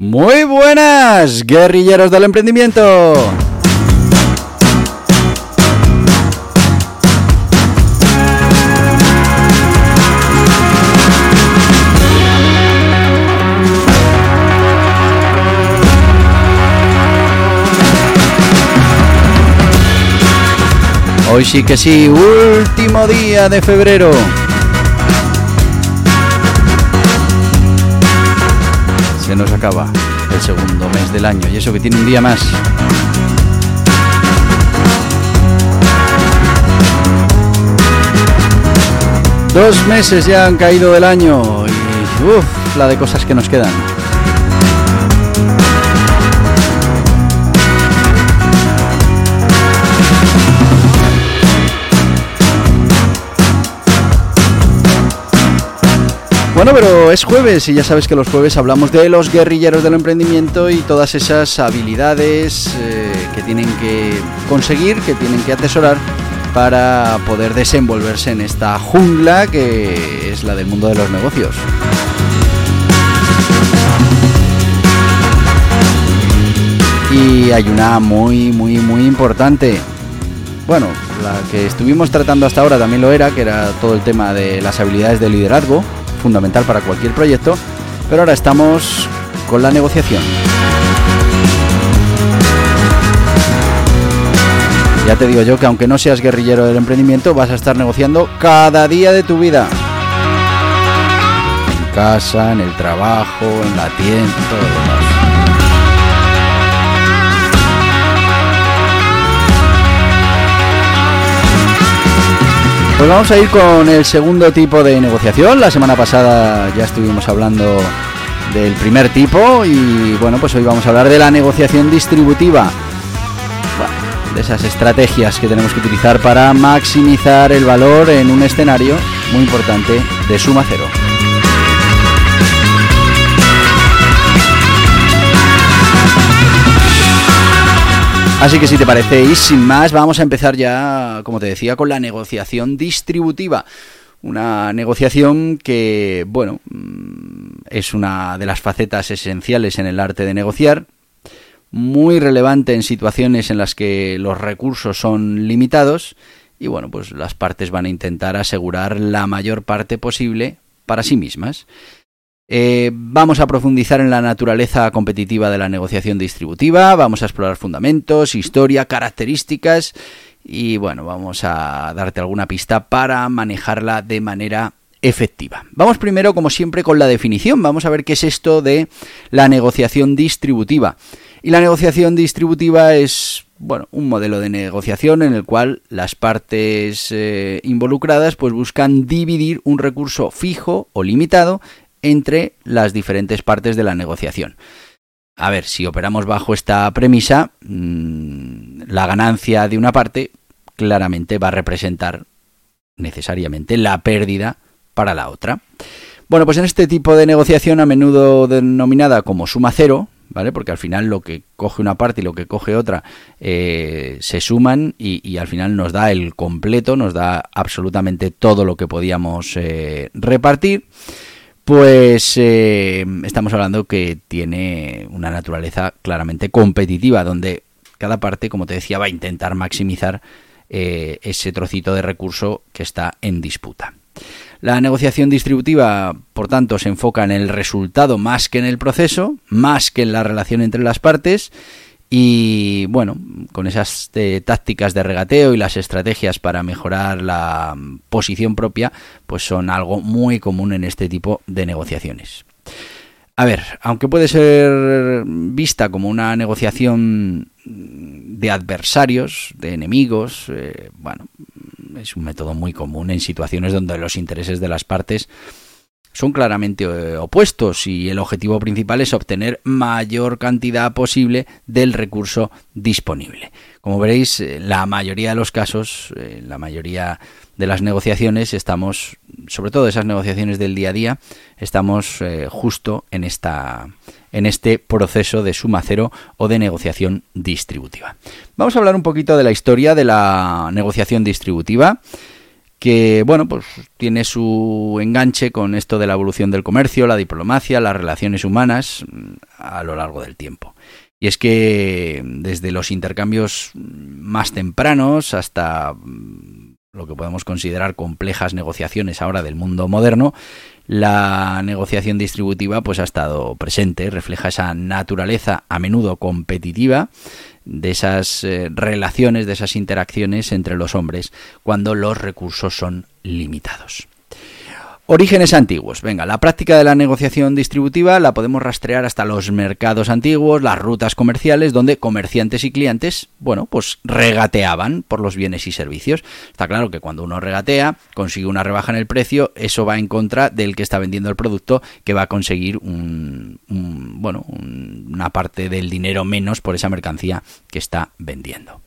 Muy buenas, guerrilleros del emprendimiento. Hoy sí que sí, último día de febrero. Nos acaba el segundo mes del año y eso que tiene un día más. Dos meses ya han caído del año y la de cosas que nos quedan. Bueno, pero es jueves y ya sabes que los jueves hablamos de los guerrilleros del emprendimiento y todas esas habilidades eh, que tienen que conseguir, que tienen que atesorar para poder desenvolverse en esta jungla que es la del mundo de los negocios. Y hay una muy, muy, muy importante. Bueno, la que estuvimos tratando hasta ahora también lo era, que era todo el tema de las habilidades de liderazgo fundamental para cualquier proyecto, pero ahora estamos con la negociación. Ya te digo yo que aunque no seas guerrillero del emprendimiento, vas a estar negociando cada día de tu vida. En casa, en el trabajo, en la tienda, todo lo demás. Pues vamos a ir con el segundo tipo de negociación. La semana pasada ya estuvimos hablando del primer tipo y bueno, pues hoy vamos a hablar de la negociación distributiva. de esas estrategias que tenemos que utilizar para maximizar el valor en un escenario muy importante de suma cero. Así que si te parece, sin más, vamos a empezar ya, como te decía, con la negociación distributiva. Una negociación que, bueno, mm, es una de las facetas esenciales en el arte de negociar, muy relevante en situaciones en las que los recursos son limitados y, bueno, pues las partes van a intentar asegurar la mayor parte posible para sí mismas. Eh, vamos a profundizar en la naturaleza competitiva de la negociación distributiva, vamos a explorar fundamentos, historia, características y bueno, vamos a darte alguna pista para manejarla de manera efectiva. Vamos primero, como siempre, con la definición. Vamos a ver qué es esto de la negociación distributiva. Y la negociación distributiva es bueno, un modelo de negociación en el cual las partes eh, involucradas pues buscan dividir un recurso fijo o limitado entre las diferentes partes de la negociación. A ver, si operamos bajo esta premisa, mm, la ganancia de una parte claramente va a representar necesariamente la pérdida para la otra. Bueno, pues en este tipo de negociación, a menudo denominada como suma cero, ¿vale? Porque al final lo que coge una parte y lo que coge otra eh, se suman y, al final nos da el completo, nos da absolutamente todo lo que podíamos eh, repartir pues eh, estamos hablando que tiene una naturaleza claramente competitiva, donde cada parte, como te decía, va a intentar maximizar eh, ese trocito de recurso que está en disputa. La negociación distributiva, por tanto, se enfoca en el resultado más que en el proceso, más que en la relación entre las partes y bueno, con esas eh, tácticas de regateo y las estrategias para mejorar la mm, posición propia, pues son algo muy común en este tipo de negociaciones. A ver, aunque puede ser vista como una negociación de adversarios, de enemigos, eh, bueno, es un método muy común en situaciones donde los intereses de las partes son claramente eh, opuestos y el objetivo principal es obtener mayor cantidad posible del recurso disponible. Como veréis, en la mayoría de los casos, en la mayoría de las negociaciones, estamos, sobre todo esas negociaciones del día a día, estamos eh, justo en esta en este proceso de suma cero o de negociación distributiva. Vamos a hablar un poquito de la historia de la negociación distributiva que bueno, pues tiene su enganche con esto de la evolución del comercio, la diplomacia, las relaciones humanas mm, a lo largo del tiempo. Y es que desde los intercambios más tempranos hasta mm, lo que podemos considerar complejas negociaciones ahora del mundo moderno, la negociación distributiva pues ha estado presente, refleja esa naturaleza a menudo competitiva de esas eh, relaciones, de esas interacciones entre los hombres cuando los recursos son limitados. Orígenes antiguos. Venga, la práctica de la negociación distributiva la podemos rastrear hasta los mercados antiguos, las rutas comerciales, donde comerciantes y clientes, bueno, pues regateaban por los bienes y servicios. Está claro que cuando uno regatea, consigue una rebaja en el precio, eso va en contra del que está vendiendo el producto, que va a conseguir un, bueno, una parte del dinero menos por esa mercancía que está vendiendo.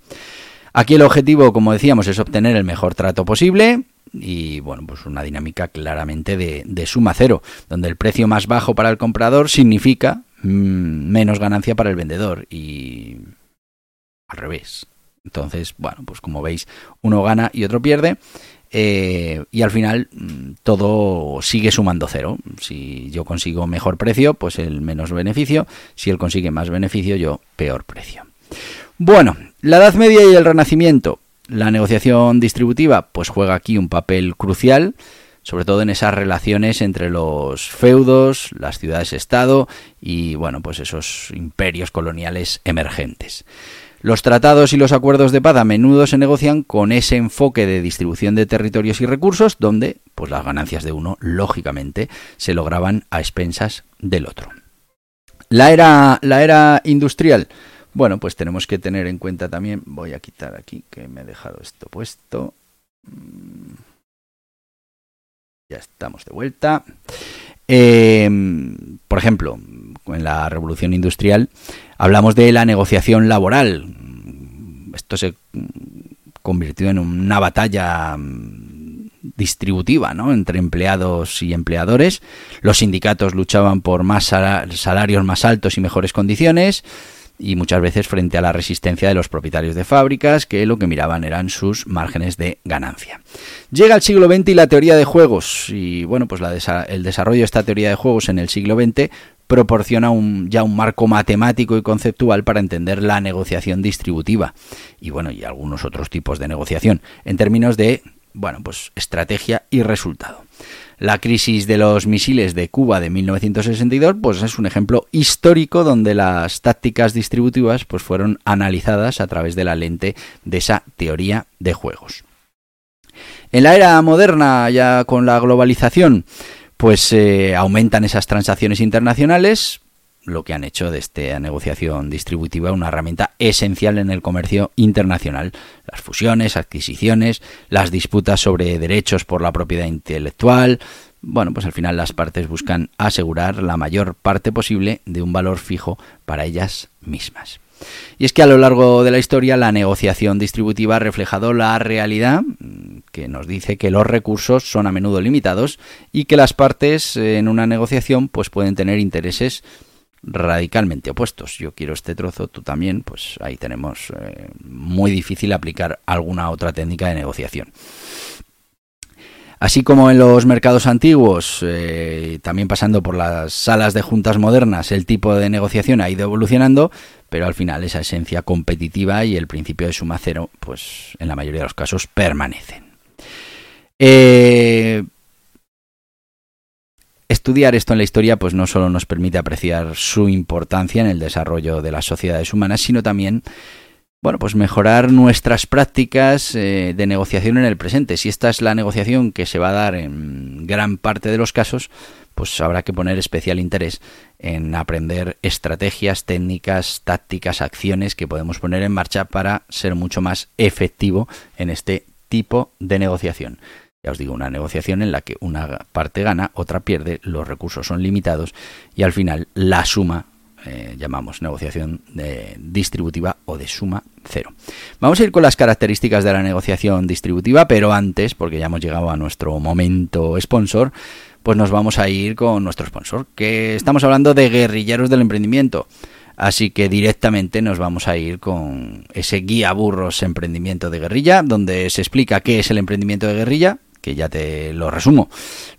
Aquí el objetivo, como decíamos, es obtener el mejor trato posible, y bueno, pues una dinámica claramente de, suma cero, donde el precio más bajo para el comprador significa mm, menos ganancia para el vendedor y al revés. Entonces, bueno, pues como veis, uno gana y otro pierde. Eh, y al final mm, todo sigue sumando cero. Si yo consigo mejor precio, pues el menos beneficio. Si él consigue más beneficio, yo peor precio. Bueno, la Edad Media y el Renacimiento. La negociación distributiva pues juega aquí un papel crucial, sobre todo en esas relaciones entre los feudos, las ciudades-estado y bueno, pues esos imperios coloniales emergentes. Los tratados y los acuerdos de paz a menudo se negocian con ese enfoque de distribución de territorios y recursos donde pues las ganancias de uno lógicamente se lograban a expensas del otro. La era la era industrial bueno, pues tenemos que tener en cuenta también, voy a quitar aquí que me he dejado esto puesto. Mm. Ya estamos de vuelta. Em, por ejemplo, en la revolución industrial hablamos de la negociación laboral. Esto se convirtió en una batalla mm, distributiva ¿no? entre empleados y empleadores. Los sindicatos luchaban por más salarios más altos y mejores condiciones y muchas veces frente a la resistencia de los propietarios de fábricas que lo que miraban eran sus márgenes de ganancia. Llega el siglo XX y la teoría de juegos y bueno, pues el desarrollo de esta teoría de juegos en el siglo XX proporciona ya un marco matemático y conceptual para entender la negociación distributiva y bueno, y algunos otros tipos de negociación en términos de bueno, pues estrategia y resultado. La crisis de los misiles de Cuba de 1962 pues es un ejemplo histórico donde las tácticas distributivas pues fueron analizadas a través de la lente de esa teoría de juegos. En la era moderna, ya con la globalización, pues eh, aumentan esas transacciones internacionales, lo que han hecho de esta negociación distributiva una herramienta esencial en el comercio internacional. Las fusiones, adquisiciones, las disputas sobre derechos por la propiedad intelectual. Bueno, pues al final las partes buscan asegurar la mayor parte posible de un valor fijo para ellas mismas. Y es que a lo largo de la historia la negociación distributiva ha reflejado la realidad que nos dice que los recursos son a menudo limitados y que las partes en una negociación pues pueden tener intereses radicalmente opuestos. Yo quiero este trozo, tú también, pues ahí tenemos eh, muy difícil aplicar alguna otra técnica de negociación. Así como en los mercados antiguos, eh, también pasando por las salas de juntas modernas, el tipo de negociación ha ido evolucionando, pero al final esa esencia competitiva y el principio de suma cero, pues en la mayoría de los casos permanecen. Eh, Estudiar esto en la historia pues no solo nos permite apreciar su importancia en el desarrollo de las sociedades humanas, sino también bueno, pues mejorar nuestras prácticas eh, de negociación en el presente. Si esta es la negociación que se va a dar en gran parte de los casos, pues habrá que poner especial interés en aprender estrategias, técnicas, tácticas, acciones que podemos poner en marcha para ser mucho más efectivo en este tipo de negociación. Ya os digo, una negociación en la que una parte gana, otra pierde, los recursos son limitados y al final la suma eh, llamamos negociación distributiva o de suma cero. Vamos a ir con las características de la negociación distributiva, pero antes, porque ya hemos llegado a nuestro momento sponsor, pues nos vamos a ir con nuestro sponsor, que estamos hablando de guerrilleros del emprendimiento. Así que directamente nos vamos a ir con ese guía burros emprendimiento de guerrilla, donde se explica qué es el emprendimiento de guerrilla, que ya te lo resumo.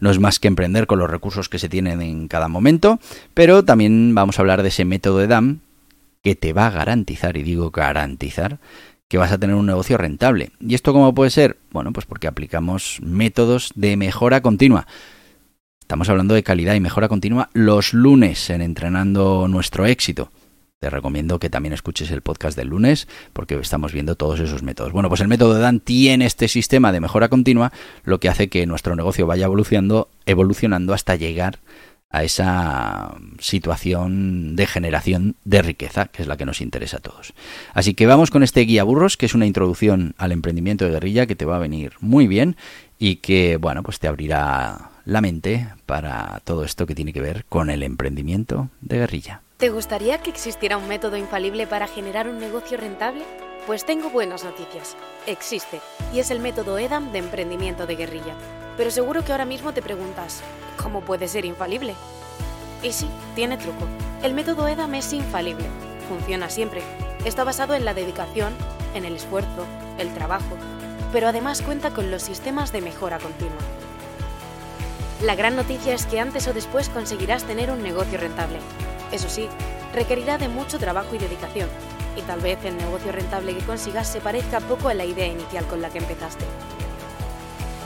No es más que emprender con los recursos que se tienen en cada momento, pero también vamos a hablar de ese método de DAM que te va a garantizar, y digo garantizar, que vas a tener un negocio rentable. ¿Y esto cómo puede ser? Bueno, pues porque aplicamos métodos de mejora continua. Estamos hablando de calidad y mejora continua los lunes en Entrenando Nuestro Éxito. Te recomiendo que también escuches el podcast del lunes porque estamos viendo todos esos métodos. Bueno, pues el método de Dan tiene este sistema de mejora continua, lo que hace que nuestro negocio vaya evolucionando, evolucionando hasta llegar a esa situación de generación de riqueza, que es la que nos interesa a todos. Así que vamos con este guía burros, que es una introducción al emprendimiento de guerrilla que te va a venir muy bien y que, bueno, pues te abrirá la mente para todo esto que tiene que ver con el emprendimiento de guerrilla. ¿Te gustaría que existiera un método infalible para generar un negocio rentable? Pues tengo buenas noticias. Existe, y es el método EDAM de emprendimiento de guerrilla. Pero seguro que ahora mismo te preguntas, ¿cómo puede ser infalible? Y sí, tiene truco. El método EDAM es infalible. Funciona siempre. Está basado en la dedicación, en el esfuerzo, el trabajo, pero además cuenta con los sistemas de mejora continua. La gran noticia es que antes o después conseguirás tener un negocio rentable eso sí, requerirá de mucho trabajo y dedicación, y tal vez el negocio rentable que consigas se parezca poco a la idea inicial con la que empezaste.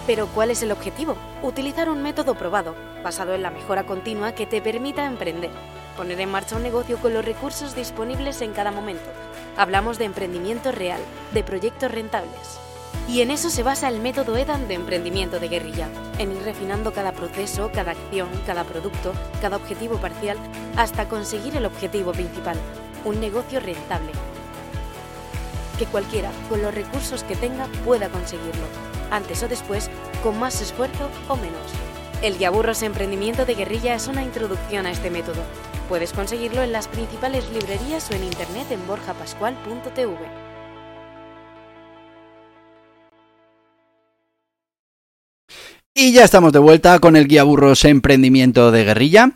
Pero ¿cuál es el objetivo? Utilizar un método probado, basado en la mejora continua que te permita emprender, poner en marcha un negocio con los recursos disponibles en cada momento. Hablamos de emprendimiento real, de proyectos rentables. Y en eso se basa el método EDAN de emprendimiento de guerrilla, en ir refinando cada proceso, cada acción, cada producto, cada objetivo parcial, hasta conseguir el objetivo principal, un negocio rentable. Que cualquiera, con los recursos que tenga, pueda conseguirlo, antes o después, con más esfuerzo o menos. El Yaburros Emprendimiento de Guerrilla es una introducción a este método. Puedes conseguirlo en las principales librerías o en internet en borjapascual.tv. Y ya estamos de vuelta con el guía burros emprendimiento de guerrilla.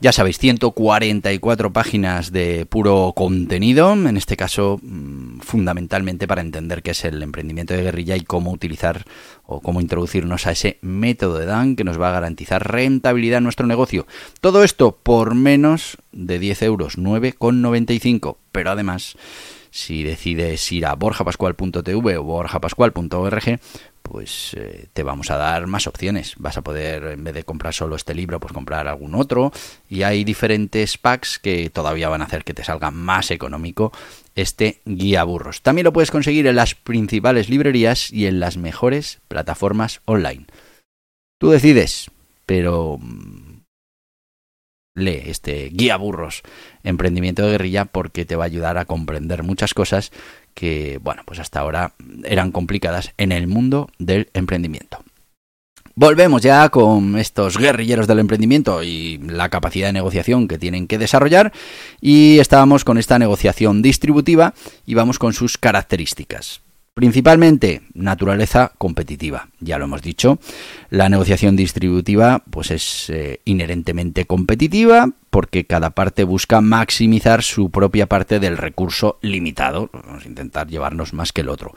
Ya sabéis, 144 páginas de puro contenido, en este caso mm, fundamentalmente para entender qué es el emprendimiento de guerrilla y cómo utilizar o cómo introducirnos a ese método de Dan que nos va a garantizar rentabilidad en nuestro negocio. Todo esto por menos de 10 euros, 9,95. Pero además, si decides ir a borjapascual.tv o borjapascual.org, pues eh, te vamos a dar más opciones. Vas a poder, en vez de comprar solo este libro, pues comprar algún otro. Y hay diferentes packs que todavía van a hacer que te salga más económico este guía burros. También lo puedes conseguir en las principales librerías y en las mejores plataformas online. Tú decides, pero mm, lee este guía burros emprendimiento de guerrilla porque te va a ayudar a comprender muchas cosas que, bueno, pues hasta ahora eran complicadas en el mundo del emprendimiento. Volvemos ya con estos guerrilleros del emprendimiento y la capacidad de negociación que tienen que desarrollar y estábamos con esta negociación distributiva y vamos con sus características. Principalmente naturaleza competitiva, ya lo hemos dicho. La negociación distributiva pues es eh, inherentemente competitiva porque cada parte busca maximizar su propia parte del recurso limitado, vamos a intentar llevarnos más que el otro.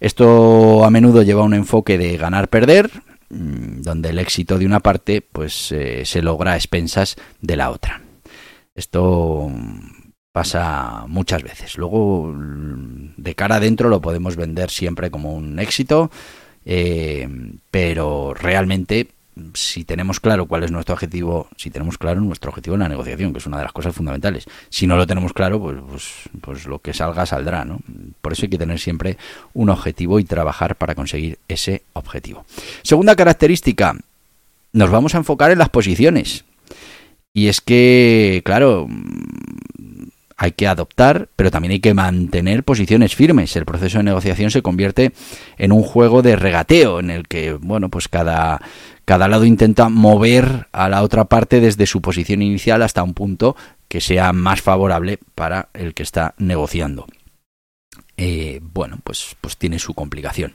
Esto a menudo lleva un enfoque de ganar-perder, mm, donde el éxito de una parte pues eh, se logra a expensas de la otra. Esto pasa muchas veces. Luego, de cara adentro lo podemos vender siempre como un éxito, eh, pero realmente si tenemos claro cuál es nuestro objetivo, si tenemos claro nuestro objetivo en la negociación, que es una de las cosas fundamentales. Si no lo tenemos claro, pues, pues, pues lo que salga saldrá, ¿no? Por eso hay que tener siempre un objetivo y trabajar para conseguir ese objetivo. Segunda característica, nos vamos a enfocar en las posiciones. Y es que, claro, hay que adoptar, pero también hay que mantener posiciones firmes. El proceso de negociación se convierte en un juego de regateo en el que, bueno, pues cada, cada lado intenta mover a la otra parte desde su posición inicial hasta un punto que sea más favorable para el que está negociando. Eh, bueno, pues, pues tiene su complicación.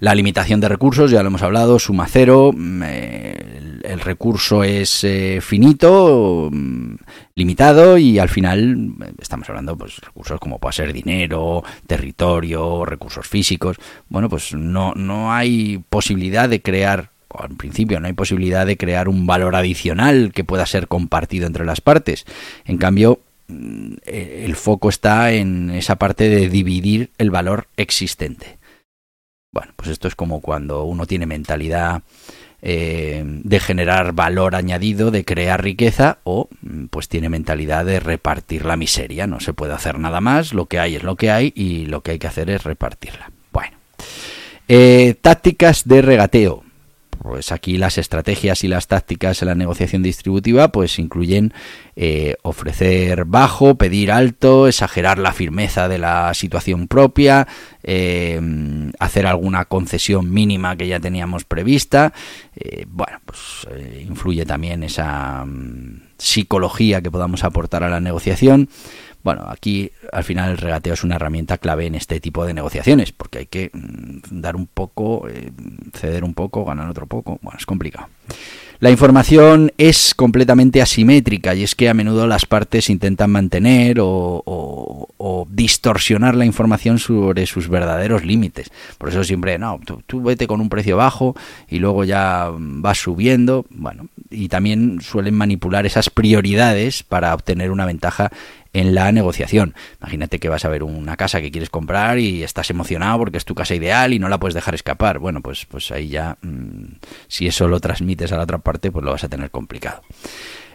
La limitación de recursos, ya lo hemos hablado, suma cero, mm, el, recurso es eh, finito, mm, limitado y al final estamos hablando pues recursos como puede ser dinero, territorio, recursos físicos. Bueno, pues no, no hay posibilidad de crear en principio no hay posibilidad de crear un valor adicional que pueda ser compartido entre las partes. En cambio, el foco está en esa parte de dividir el valor existente. Bueno, pues esto es como cuando uno tiene mentalidad eh, de generar valor añadido, de crear riqueza, o mm, pues tiene mentalidad de repartir la miseria. No se puede hacer nada más, lo que hay es lo que hay y lo que hay que hacer es repartirla. Bueno, eh, tácticas de regateo pues aquí las estrategias y las tácticas en la negociación distributiva pues incluyen eh, ofrecer bajo, pedir alto, exagerar la firmeza de la situación propia, eh, hacer alguna concesión mínima que ya teníamos prevista. Eh, bueno, pues influye también esa mm, psicología que podamos aportar a la negociación. Bueno, aquí al final el regateo es una herramienta clave en este tipo de negociaciones, porque hay que mm, dar un poco, eh, ceder un poco, ganar otro poco. Bueno, es complicado. La información es completamente asimétrica y es que a menudo las partes intentan mantener o, distorsionar la información sobre sus verdaderos límites. Por eso siempre, no, tú, vete con un precio bajo y luego ya vas subiendo. Bueno, y también suelen manipular esas prioridades para obtener una ventaja en la negociación. Imagínate que vas a ver una casa que quieres comprar y estás emocionado porque es tu casa ideal y no la puedes dejar escapar. Bueno, pues, pues ahí ya, mm, si eso lo transmites a la otra parte, pues lo vas a tener complicado.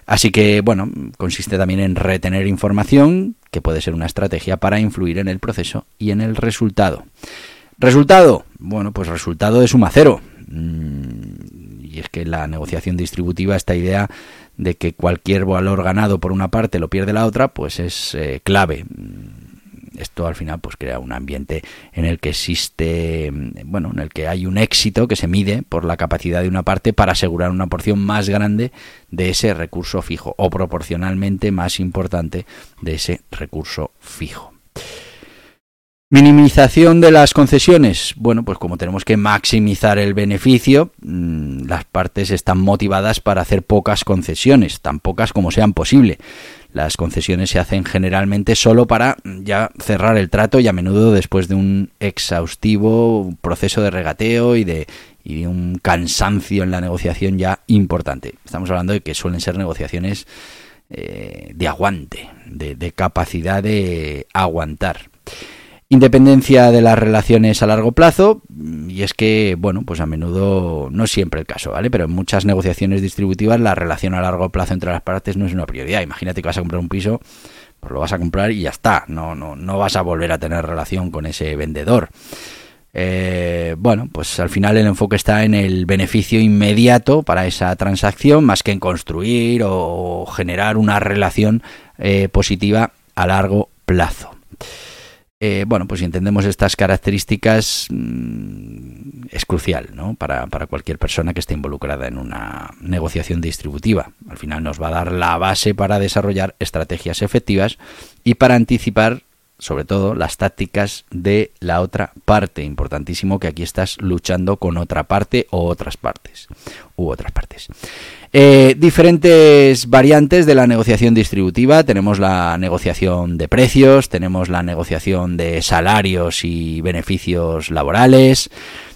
Así que, bueno, consiste también en retener información, que puede ser una estrategia para influir en el proceso y en el resultado. Resultado, bueno, pues resultado de suma cero. Mm, y es que la negociación distributiva, esta idea de que cualquier valor ganado por una parte lo pierde la otra, pues es eh, clave. Esto al final pues crea un ambiente en el que existe, bueno, en el que hay un éxito que se mide por la capacidad de una parte para asegurar una porción más grande de ese recurso fijo o proporcionalmente más importante de ese recurso fijo. Minimización de las concesiones. Bueno, pues como tenemos que maximizar el beneficio, mm, las partes están motivadas para hacer pocas concesiones, tan pocas como sean posible. Las concesiones se hacen generalmente solo para ya cerrar el trato y a menudo después de un exhaustivo proceso de regateo y de, un cansancio en la negociación ya importante. Estamos hablando de que suelen ser negociaciones eh, de aguante, de capacidad de aguantar. Independencia de las relaciones a largo plazo, y es que, bueno, pues a menudo no es siempre el caso, ¿vale? Pero en muchas negociaciones distributivas la relación a largo plazo entre las partes no es una prioridad. Imagínate que vas a comprar un piso, pues lo vas a comprar y ya está, no, no, no vas a volver a tener relación con ese vendedor. Eh, bueno, pues al final el enfoque está en el beneficio inmediato para esa transacción, más que en construir o generar una relación eh, positiva a largo plazo. Eh, bueno, pues si entendemos estas características mm, es crucial ¿no? para, para, cualquier persona que esté involucrada en una negociación distributiva. Al final nos va a dar la base para desarrollar estrategias efectivas y para anticipar sobre todo las tácticas de la otra parte. Importantísimo que aquí estás luchando con otra parte o otras partes. U otras partes. Eh, diferentes variantes de la negociación distributiva. Tenemos la negociación de precios, tenemos la negociación de salarios y beneficios laborales.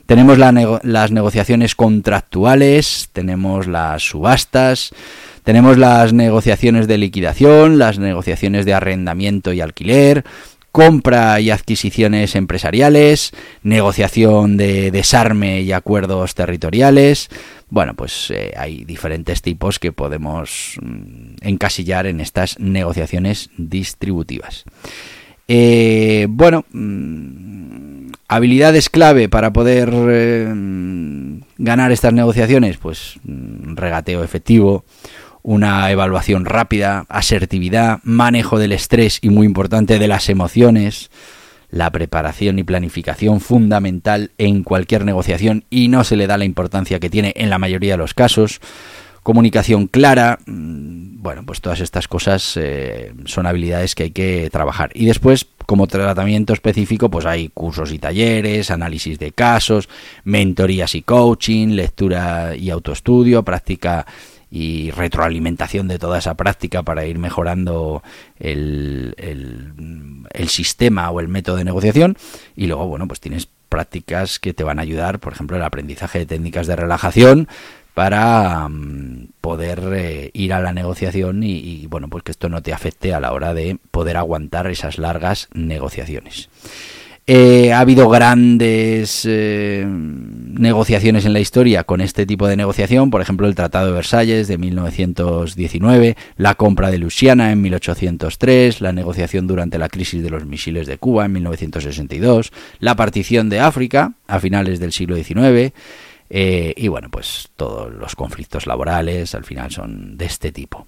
Tenemos las negociaciones contractuales, tenemos las subastas, tenemos las negociaciones de liquidación, las negociaciones de arrendamiento y alquiler, compra y adquisiciones empresariales, negociación de desarme y acuerdos territoriales. Bueno, pues eh, hay diferentes tipos que podemos mm, encasillar en estas negociaciones distributivas. Eh, bueno, mm, habilidades clave para poder eh, ganar estas negociaciones, pues regateo efectivo, una evaluación rápida, asertividad, manejo del estrés y muy importante de las emociones, la preparación y planificación fundamental en cualquier negociación y no se le da la importancia que tiene en la mayoría de los casos, comunicación clara, mm, bueno, pues todas estas cosas eh, son habilidades que hay que trabajar. Y después, como tratamiento específico, pues hay cursos y talleres, análisis de casos, mentorías y coaching, lectura y autoestudio, práctica y retroalimentación de toda esa práctica para ir mejorando el, el, sistema o el método de negociación y luego bueno pues tienes prácticas que te van a ayudar por ejemplo el aprendizaje de técnicas de relajación para mm, poder eh, ir a la negociación y, y, bueno pues que esto no te afecte a la hora de poder aguantar esas largas negociaciones. Eh, ha habido grandes eh, negociaciones en la historia con este tipo de negociación, por ejemplo el Tratado de Versalles de 1919, la compra de Luisiana en 1803, la negociación durante la crisis de los misiles de Cuba en 1962, la partición de África a finales del siglo XIX, eh, y bueno, pues todos los conflictos laborales al final son de este tipo.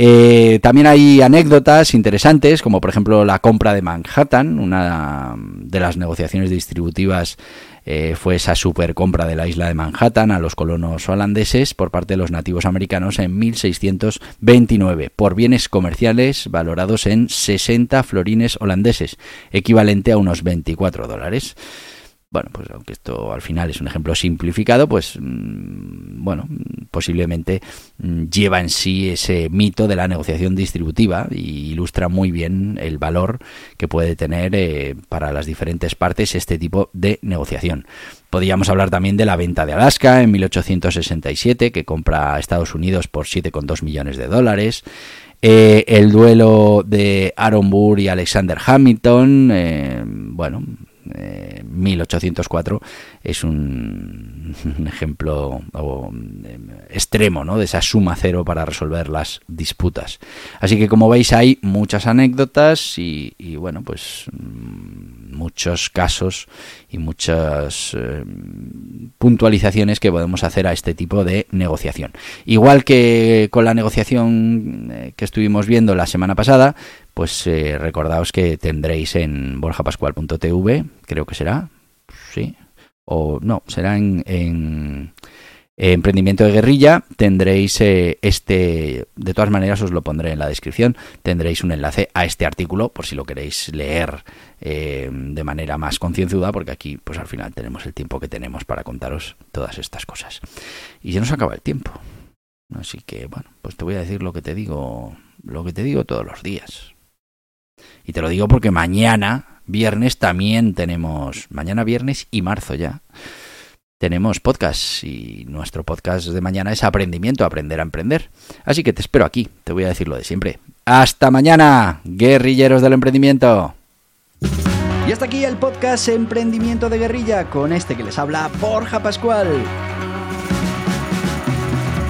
Eh, también hay anécdotas interesantes, como por ejemplo la compra de Manhattan, una de las negociaciones distributivas eh, fue esa super compra de la isla de Manhattan a los colonos holandeses por parte de los nativos americanos en 1629 por bienes comerciales valorados en 60 florines holandeses, equivalente a unos 24 dólares. Bueno, pues aunque esto al final es un ejemplo simplificado, pues mm, bueno, posiblemente mm, lleva en sí ese mito de la negociación distributiva y ilustra muy bien el valor que puede tener eh, para las diferentes partes este tipo de negociación. Podríamos hablar también de la venta de Alaska en 1867, que compra a Estados Unidos por 7,2 millones de dólares. Eh, el duelo de Aaron Burr y Alexander Hamilton, eh, bueno, 1804 es un, ejemplo em, extremo ¿no? de esa suma cero para resolver las disputas. Así que como veis hay muchas anécdotas y, bueno, pues mm, muchos casos y muchas em, puntualizaciones que podemos hacer a este tipo de negociación. Igual que con la negociación eh, que estuvimos viendo la semana pasada, pues eh, recordaos que tendréis en borjapascual.tv, creo que será, sí, o no, será en, Emprendimiento de Guerrilla, tendréis eh, este, de todas maneras os lo pondré en la descripción, tendréis un enlace a este artículo por si lo queréis leer eh, de manera más concienzuda, porque aquí pues al final tenemos el tiempo que tenemos para contaros todas estas cosas. Y se nos acaba el tiempo. Así que bueno, pues te voy a decir lo que te digo, lo que te digo todos los días. Y te lo digo porque mañana, viernes, también tenemos, mañana viernes y marzo ya, tenemos podcast y nuestro podcast de mañana es aprendimiento, aprender a emprender. Así que te espero aquí, te voy a decir lo de siempre. Hasta mañana, guerrilleros del emprendimiento. Y hasta aquí el podcast Emprendimiento de Guerrilla con este que les habla Borja Pascual.